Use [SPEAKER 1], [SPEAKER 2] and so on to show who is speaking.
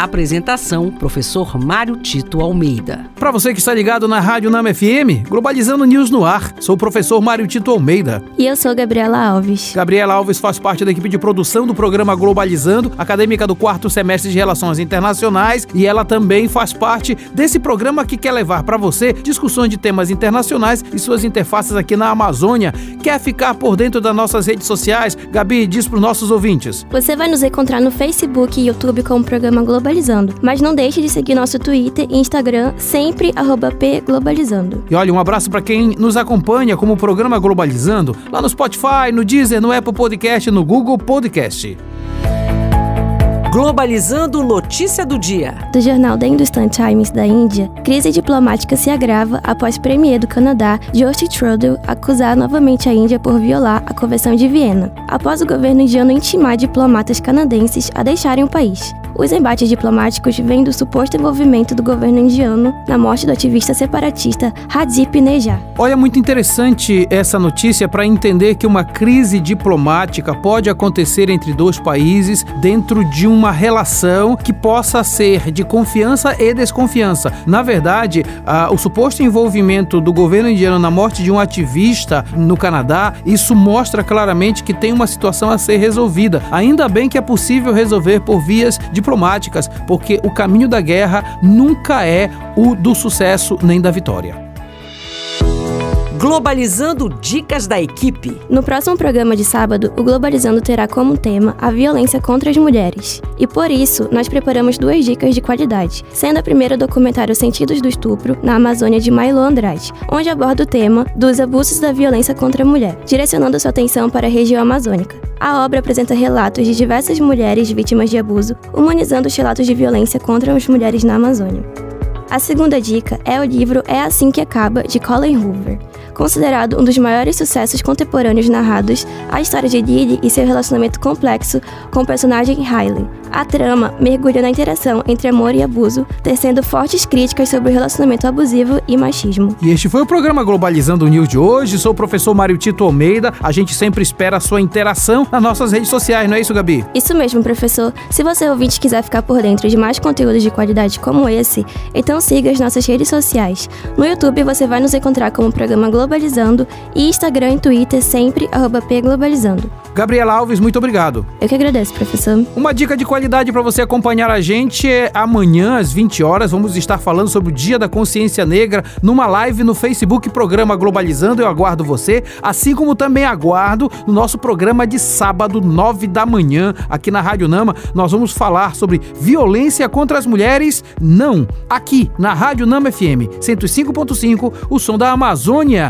[SPEAKER 1] Apresentação: Professor Mário Tito Almeida.
[SPEAKER 2] Para você que está ligado na Rádio Nama FM, Globalizando News no ar. Sou o professor Mário Tito Almeida.
[SPEAKER 3] E eu sou Gabriela Alves.
[SPEAKER 2] Gabriela Alves faz parte da equipe de produção do programa Globalizando, acadêmica do quarto semestre de Relações Internacionais, e ela também faz parte desse programa que quer levar para você discussões de temas internacionais e suas interfaces aqui na Amazônia. Quer ficar por dentro das nossas redes sociais? Gabi, diz para os nossos ouvintes.
[SPEAKER 3] Você vai nos encontrar no Facebook e YouTube com o programa Globalizando Globalizando. Mas não deixe de seguir nosso Twitter e Instagram, sempre pglobalizando.
[SPEAKER 2] E olha, um abraço para quem nos acompanha como o programa Globalizando, lá no Spotify, no Deezer, no Apple Podcast, no Google Podcast.
[SPEAKER 1] Globalizando notícia do dia.
[SPEAKER 3] Do jornal The Hindustan Times da Índia, crise diplomática se agrava após premier do Canadá, Justin Trudeau, acusar novamente a Índia por violar a Convenção de Viena, após o governo indiano intimar diplomatas canadenses a deixarem o país. Os embates diplomáticos vêm do suposto envolvimento do governo indiano na morte do ativista separatista Radip Neja.
[SPEAKER 2] Olha, muito interessante essa notícia para entender que uma crise diplomática pode acontecer entre dois países dentro de uma relação que possa ser de confiança e desconfiança. Na verdade, o suposto envolvimento do governo indiano na morte de um ativista no Canadá, isso mostra claramente que tem uma situação a ser resolvida. Ainda bem que é possível resolver por vias diplomáticas diplomáticas, porque o caminho da guerra nunca é o do sucesso nem da vitória.
[SPEAKER 1] Globalizando Dicas da Equipe.
[SPEAKER 3] No próximo programa de sábado, o Globalizando terá como tema a violência contra as mulheres. E por isso, nós preparamos duas dicas de qualidade, sendo a primeira o documentário Sentidos do Estupro, na Amazônia de Mailo Andrade, onde aborda o tema dos abusos da violência contra a mulher, direcionando sua atenção para a região amazônica. A obra apresenta relatos de diversas mulheres vítimas de abuso, humanizando os relatos de violência contra as mulheres na Amazônia. A segunda dica é o livro É Assim Que Acaba, de Colin Hoover. Considerado um dos maiores sucessos contemporâneos narrados, a história de Lily e seu relacionamento complexo com o personagem Riley. A trama mergulha na interação entre amor e abuso, tecendo fortes críticas sobre o relacionamento abusivo e machismo.
[SPEAKER 2] E este foi o programa Globalizando o News de hoje. Sou o professor Mário Tito Almeida. A gente sempre espera a sua interação nas nossas redes sociais, não é isso, Gabi?
[SPEAKER 3] Isso mesmo, professor. Se você ouvinte quiser ficar por dentro de mais conteúdos de qualidade como esse, então siga as nossas redes sociais. No YouTube você vai nos encontrar como programa Globalizando e Instagram e Twitter sempre pglobalizando.
[SPEAKER 2] Gabriela Alves, muito obrigado.
[SPEAKER 3] Eu que agradeço, professor.
[SPEAKER 2] Uma dica de qualidade para você acompanhar a gente é amanhã às 20 horas vamos estar falando sobre o Dia da Consciência Negra numa live no Facebook Programa Globalizando. Eu aguardo você, assim como também aguardo no nosso programa de sábado, 9 da manhã, aqui na Rádio Nama. Nós vamos falar sobre violência contra as mulheres, não, aqui na Rádio Nama FM 105.5, o som da Amazônia.